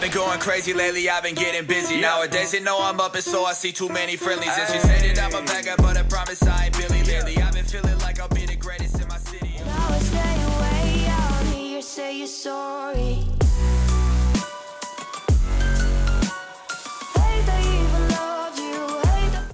I've been going crazy lately, I've been getting busy. Nowadays, they know I'm up, and so I see too many friendlies. And she said that I'm a beggar, but I promise I ain't Billy Lily. I've been feeling like I'll be the greatest in my city. Now I stay away, I'll hear say you're sorry.